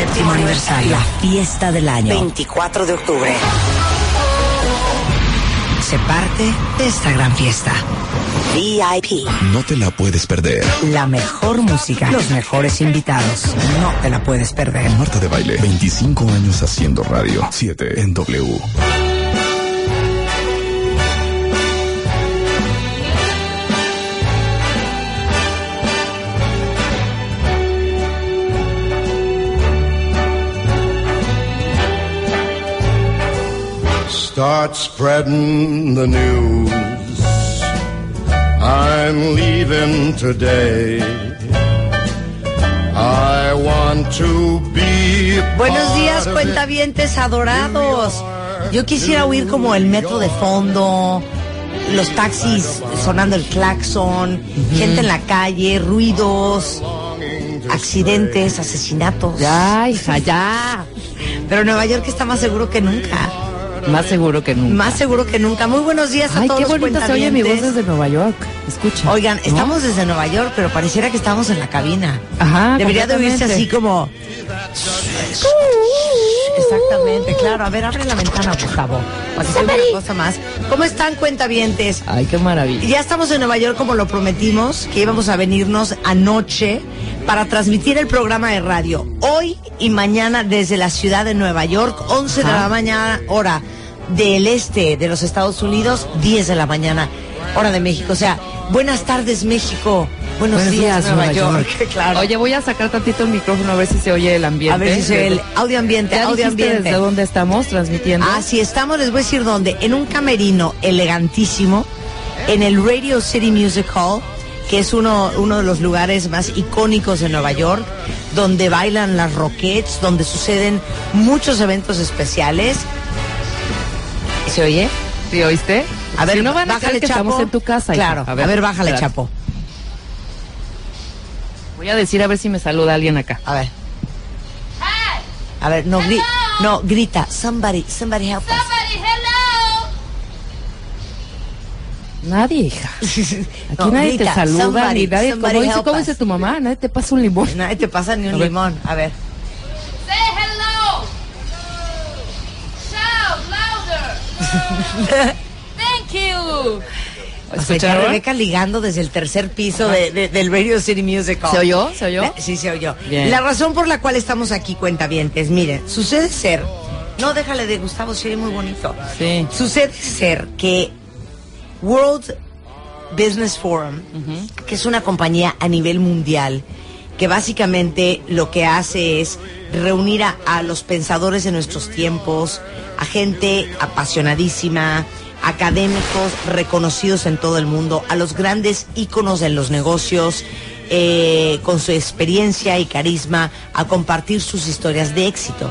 Séptimo aniversario. La fiesta del año. 24 de octubre. Se parte de esta gran fiesta. VIP. No te la puedes perder. La mejor música. Los mejores invitados. No te la puedes perder. Marta de Baile, 25 años haciendo radio. 7 en W. Start spreading the news. I'm leaving today. I want to be. Buenos días, cuentavientes adorados. Yo quisiera oír como el metro de fondo, los taxis sonando el claxon, gente en la calle, ruidos, accidentes, asesinatos. Ya, hija, ya. Pero Nueva York está más seguro que nunca. Más seguro que nunca. Más seguro que nunca. Muy buenos días a Ay, todos qué bonita se oye mi voz desde Nueva York. Escucha. Oigan, ¿No? estamos desde Nueva York, pero pareciera que estamos en la cabina. Ajá, Debería de oírse así como... Exactamente, claro. A ver, abre la ventana, por favor. Para que se oiga una cosa más. ¿Cómo están, cuentavientes? Ay, qué maravilla. Ya estamos en Nueva York como lo prometimos, que íbamos a venirnos anoche para transmitir el programa de radio. Hoy y mañana desde la ciudad de Nueva York, 11 de la mañana, hora del este de los Estados Unidos, 10 de la mañana, hora de México. O sea, buenas tardes México, buenos, Buenos días, días, Nueva, Nueva York. York. claro. Oye, voy a sacar tantito el micrófono a ver si se oye el ambiente. a ver si se ve el audio ambiente, ¿Ya audio ambiente. desde dónde estamos transmitiendo? Ah, sí, estamos, les voy a decir dónde. En un camerino elegantísimo, en el Radio City Music Hall, que es uno, uno de los lugares más icónicos de Nueva York, donde bailan las Rockettes, donde suceden muchos eventos especiales. ¿Se oye? ¿Sí oíste? A ver, si no van a bájale, que Chapo. estamos en tu casa. hija. Claro, a ver, bájale, espera. Chapo. Voy a decir a ver si me saluda alguien acá. A ver. A ver, no, gri no grita. Somebody, somebody help us. Nadie, hija. Aquí No, nadie grita, te saluda, somebody, ni nadie. somebody Como dice, ¿cómo dice tu mamá? Nadie te pasa un limón. Nadie te pasa ni un A limón. A ver. Say hello. Shout louder. Thank you. O sea. Rebeca ligando desde el tercer piso de- de- del Radio City Music Hall. ¿Se oyó? ¿Se oyó? La- Sí, se oyó. Bien. La razón por la cual estamos aquí, cuentavientes, miren, sucede ser... No, déjale de Gustavo, sería muy bonito. Sí. Sucede ser que World Business Forum, que es una compañía a nivel mundial, que básicamente lo que hace es reunir a, a los pensadores de nuestros tiempos, a gente apasionadísima, académicos reconocidos en todo el mundo, a los grandes íconos en los negocios, eh, con su experiencia y carisma, a compartir sus historias de éxito.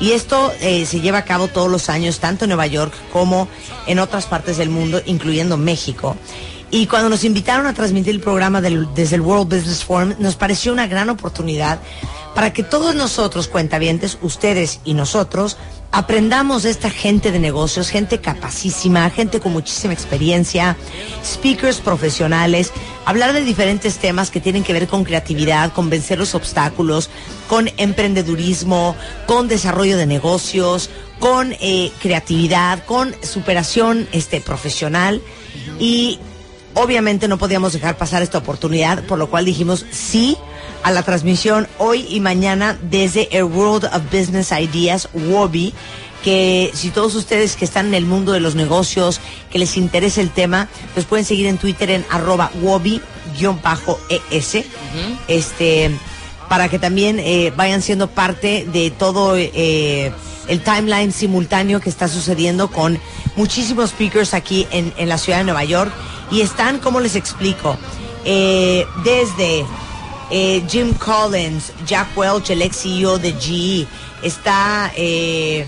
Y esto eh, se lleva a cabo todos los años, tanto en Nueva York como en otras partes del mundo, incluyendo México. Y cuando nos invitaron a transmitir el programa desde el World Business Forum, nos pareció una gran oportunidad para que todos nosotros, cuentavientes, ustedes y nosotros, aprendamos de esta gente de negocios, gente capacísima, gente con muchísima experiencia, speakers profesionales, hablar de diferentes temas que tienen que ver con creatividad, con vencer los obstáculos, con emprendedurismo, con desarrollo de negocios, con eh, creatividad, con superación este, profesional. Y obviamente no podíamos dejar pasar esta oportunidad, por lo cual dijimos sí a la transmisión hoy y mañana desde el World of Business Ideas, WOBI, que si todos ustedes que están en el mundo de los negocios, que les interesa el tema, los pueden seguir en Twitter en arroba WOBI-ES, este, para que también eh, vayan siendo parte de todo eh, el timeline simultáneo que está sucediendo con muchísimos speakers aquí en, en la ciudad de Nueva York. Y están, ¿cómo les explico? Eh, desde eh, Jim Collins, Jack Welch, el ex CEO de GE, está eh,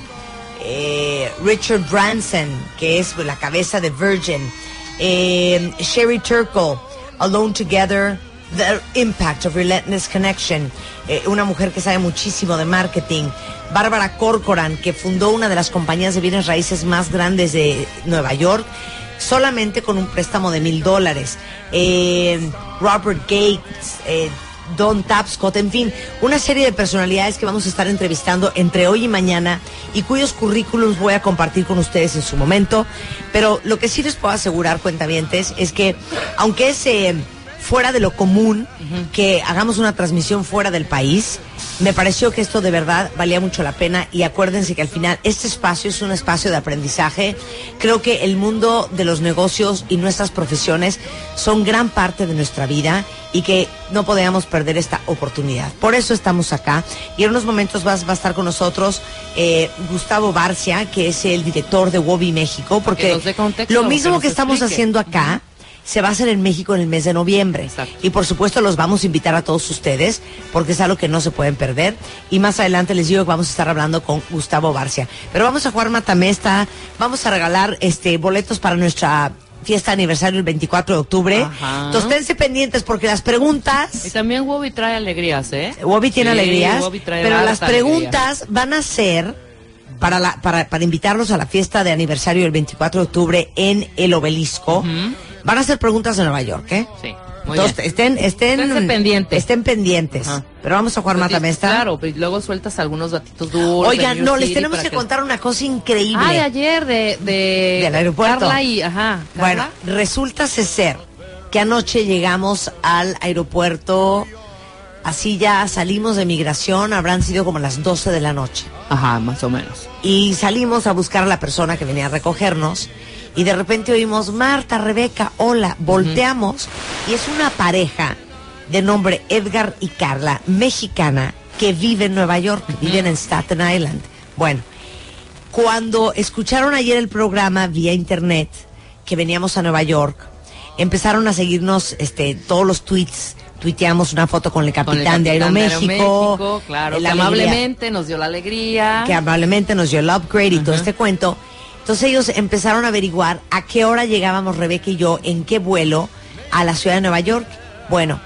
eh, Richard Branson, que es la cabeza de Virgin, Sherry Turkle, Alone Together, The Impact of Relentless Connection, una mujer que sabe muchísimo de marketing, Bárbara Corcoran, que fundó una de las compañías de bienes raíces más grandes de Nueva York, solamente con un préstamo de mil dólares, Robert Gates, eh, Don Tapscott, en fin, una serie de personalidades que vamos a estar entrevistando entre hoy y mañana y cuyos currículums voy a compartir con ustedes en su momento. Pero lo que sí les puedo asegurar, cuentavientes, es que aunque es eh, fuera de lo común que hagamos una transmisión fuera del país, me pareció que esto de verdad valía mucho la pena y acuérdense que al final este espacio es un espacio de aprendizaje. Creo que el mundo de los negocios y nuestras profesiones son gran parte de nuestra vida y que no podíamos perder esta oportunidad. Por eso estamos acá y en unos momentos vas- va a estar con nosotros eh, Gustavo Barcia, que es el director de Wobi México, porque contexto, lo mismo que estamos explique. haciendo acá se va a hacer en México en el mes de noviembre. Exacto. Y por supuesto los vamos a invitar a todos ustedes porque es algo que no se pueden perder. Y más adelante les digo que vamos a estar hablando con Gustavo Barcia. Pero vamos a jugar Matamesta, vamos a regalar este boletos para nuestra fiesta de aniversario el 24 de octubre. Ajá. Entonces esténse pendientes porque las preguntas... Y también Wobby trae alegrías, ¿eh? Wobby tiene Sí, alegrías, Wobby trae pero las alegría. preguntas van a ser para, la, para, para invitarlos a la fiesta de aniversario el 24 de octubre en el obelisco. Van a ser preguntas de Nueva York, ¿eh? Sí, muy Entonces, bien. estén, estén, Esténse pendientes. Estén pendientes. Ajá. Pero vamos a jugar Pues, Matamesta. Claro, pues luego sueltas algunos datitos dulces. Oigan, no, les tenemos que contar una cosa increíble. Ah, de ayer, de, de... Del aeropuerto. Carla y, ajá. Bueno, resulta ser que anoche llegamos al aeropuerto, así ya salimos de migración, habrán sido como las 12 de la noche. Ajá, más o menos. y salimos a buscar a la persona que venía a recogernos y de repente oímos Marta, Rebeca, hola, volteamos y es una pareja de nombre Edgar y Carla, mexicana, que vive en Nueva York, viven en Staten Island. Bueno, cuando escucharon ayer el programa vía internet que veníamos a Nueva York, empezaron a seguirnos este todos los tweets. Tuiteamos una foto con el Con el capitán, de Aeroméxico. claro, la que amablemente nos dio la alegría. que amablemente nos dio el upgrade y todo este cuento. Entonces ellos empezaron a averiguar a qué hora llegábamos Rebeca y yo, en qué vuelo a la ciudad de Nueva York. Bueno,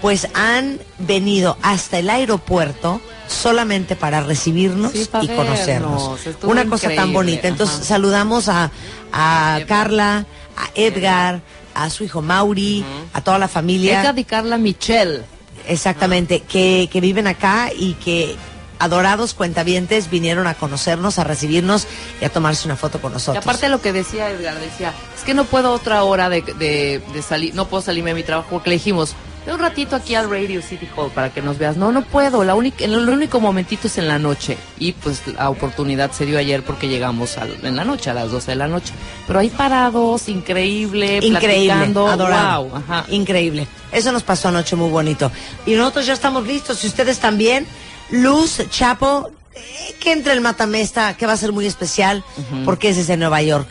pues han venido hasta el aeropuerto solamente para recibirnos Sí, para y conocernos. vernos. Una cosa tan bonita. Entonces ajá. saludamos a, a Carla, a Edgar, a su hijo Mauri, a toda la familia. Edgar y Carla Michelle. Exactamente, que, que viven acá y que adorados cuentavientes vinieron a conocernos, a recibirnos y a tomarse una foto con Y nosotros. aparte lo que decía Edgar, decía, es que no puedo otra hora de, de, de salir, no puedo salirme de mi trabajo porque le dijimos, ve un ratito aquí al Radio City Hall para que nos veas. No, no puedo, la única, el, único momentito es en la noche. Y pues la oportunidad se dio ayer porque llegamos al- en la noche, a las 12 de la noche. Pero ahí parados, increíble, Increíble, platicando, adorado. wow, ajá. Increíble. Eso nos pasó anoche muy bonito. Y nosotros ya estamos listos, y ustedes también. Luz, Chapo, eh, que entre el Matamesta, que va a ser muy especial, porque ese es de Nueva York.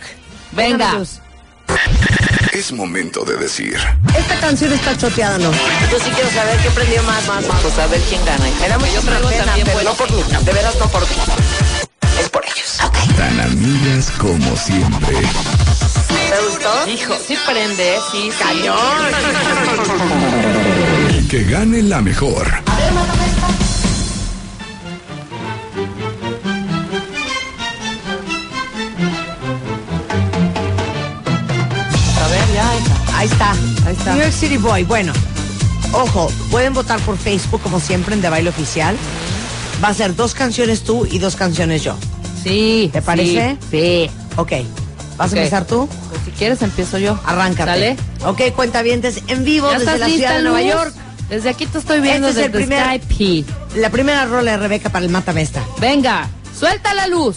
Venga. Luz. Es momento de decir. Esta canción está choteada, ¿no? Yo sí quiero saber qué prendió más, más, más. Pues a ver quién gana. Traigo pena, también pero no por mí. De veras no por mí. Es por ellos. Ok. Tan amigas como siempre. ¿Te gustó? Hijo, sí prende, sí, sí. Que gane la mejor. Ahí está. Ahí está. New York City Boy. Bueno, ojo, pueden votar por Facebook como siempre en De Baile Oficial. Va a ser dos canciones tú y dos canciones yo. Sí. ¿Te parece? Sí. Ok. ¿Vas a empezar tú? Pues si quieres empiezo yo. Arráncate. ¿Sale? Ok, cuentavientes, en vivo ¿Ya desde la ciudad de Nueva? York. Desde aquí te estoy viendo Este es el desde primer- Skype. La primera rola de Rebeca para el Matamesta. Venga, suelta la luz.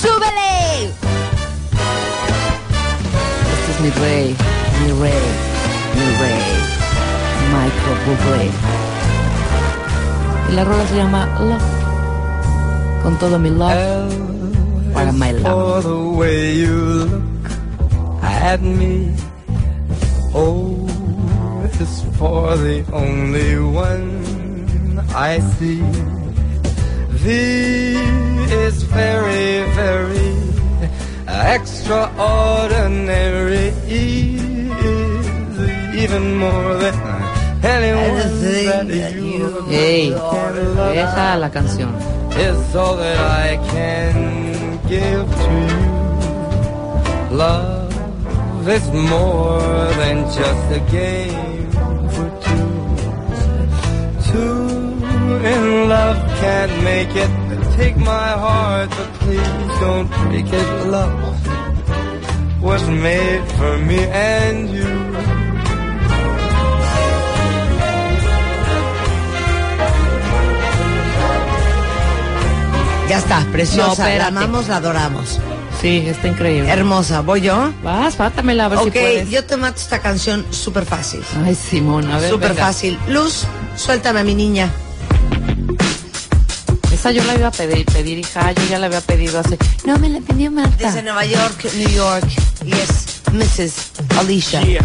¡Súbele! Este es mi rey, mi rey, mi rey, Michael Bublé. Y la rola se llama Love. Con todo mi love para my love. for the way you look at me. Oh, it's for the only one I see. V is very, very extraordinary. Is even more than anyone that you Ey, can love la canción. is all that I can give to you. Love is more than just a game for two. Two in love can't make it. Take my heart, but please don't break it. Love was made for me and you. Ya está, No, preciosa. la amamos, la adoramos. Sí, está increíble. Hermosa, ¿voy yo? Vas, fátamela a ver si Ok, yo te mato esta canción súper fácil. Ay, Simón, a ver. Súper fácil. Luz, suéltame a mi niña. Esa yo la iba a pedir, pedir, hija. Yo ya la había pedido hace. No me la pidió Marta. Desde Nueva York, New York. Yes, Mrs. Alicia Yeah.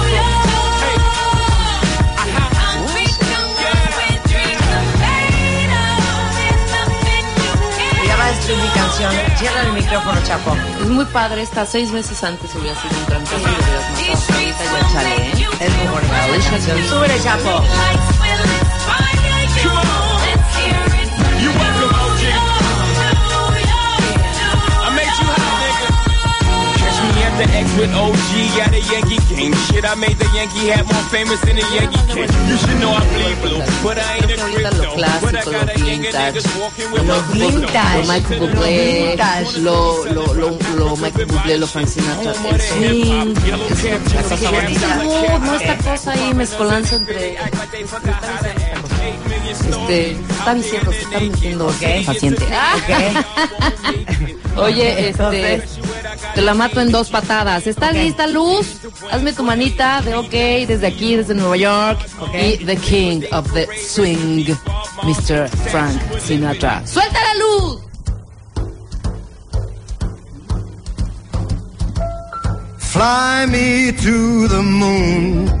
Destruir mi canción. Cierra el micrófono, Chapo. Es muy padre esta. Seis meses antes hubiera sido un trancazo y hubieras matado. Ahorita ya chale, ¿eh? Es muy bonita. Súbele, Chapo. Me at the X with OG at a Yankee game. Shit, I made the Yankee hat more famous than the Yankee king. You should know I bleed blue, but I ain't a crypto. But I clásico, got lo a niggas walking with my vintage. Lo Michael Bublé, lo, lo, lo, lo Michael Bublé, lo swing, esa juventud, no esta cosa ahí mezcolanza entre... Este, está diciendo, se está mintiendo el paciente. Oye, este, te la mato en dos patadas. ¿Está lista, Luz? Hazme tu manita de ok desde aquí, desde Nueva York. Y The King of the Swing, Mr. Frank Sinatra. ¡Suelta la luz! Fly me to the moon.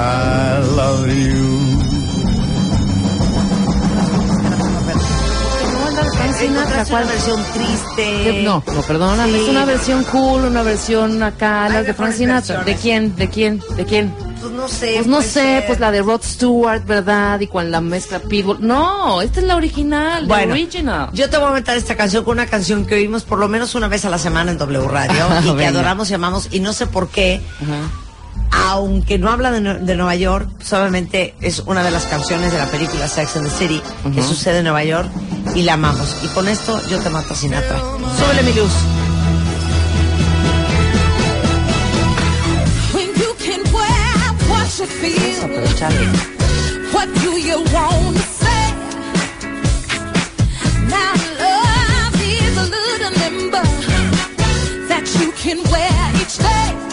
¿cuál? una versión triste. No, no, perdóname, Sí. es una versión cool, una versión acá, Hay las de Frank Sinatra. ¿De quién? ¿De quién? ¿De quién? Pues no sé. Pues no sé, ser. pues la de Rod Stewart, ¿verdad? Y con la mezcla Pitbull. No, esta es la original, la Bueno, original. yo te voy a meter esta canción con una canción que oímos por lo menos una vez a la semana en W Radio y que adoramos y amamos y no sé por qué, aunque no habla de, Nue- de Nueva York, obviamente es una de las canciones de la película Sex and the City que sucede en Nueva York y la amamos. Y con esto yo te mato a Sinatra. Súbele mi luz. When you can wear what you feel, what do you want to say? Now love is a little member that you can wear each day.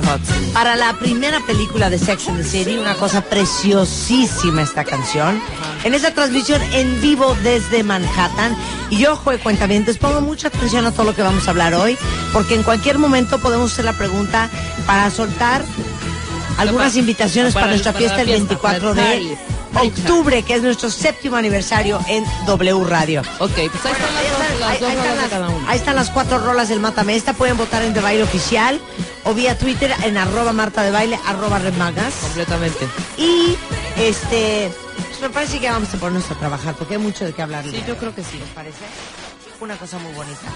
Jennifer Hudson. Para la primera película de Sex and the City, una cosa preciosísima esta canción. En esa transmisión en vivo desde Manhattan. Y yo, ojo de cuentamientos, pongo mucha atención a todo lo que vamos a hablar hoy, porque en cualquier momento podemos hacer la pregunta para soltar algunas invitaciones para, nuestra fiesta el fiesta, 24 para de octubre, que es nuestro séptimo aniversario en W Radio. Ok, pues ahí están las dos, Ahí, están rolas de las, cada uno. ahí están las cuatro rolas del Mátame Esta. Pueden votar en De Baile Oficial o vía Twitter en arroba Marta de Baile, arroba Remagas. Completamente. Y este, pues me parece que vamos a ponernos a trabajar porque hay mucho de qué hablar. Sí, yo creo que sí. ¿Les parece? Una cosa muy bonita.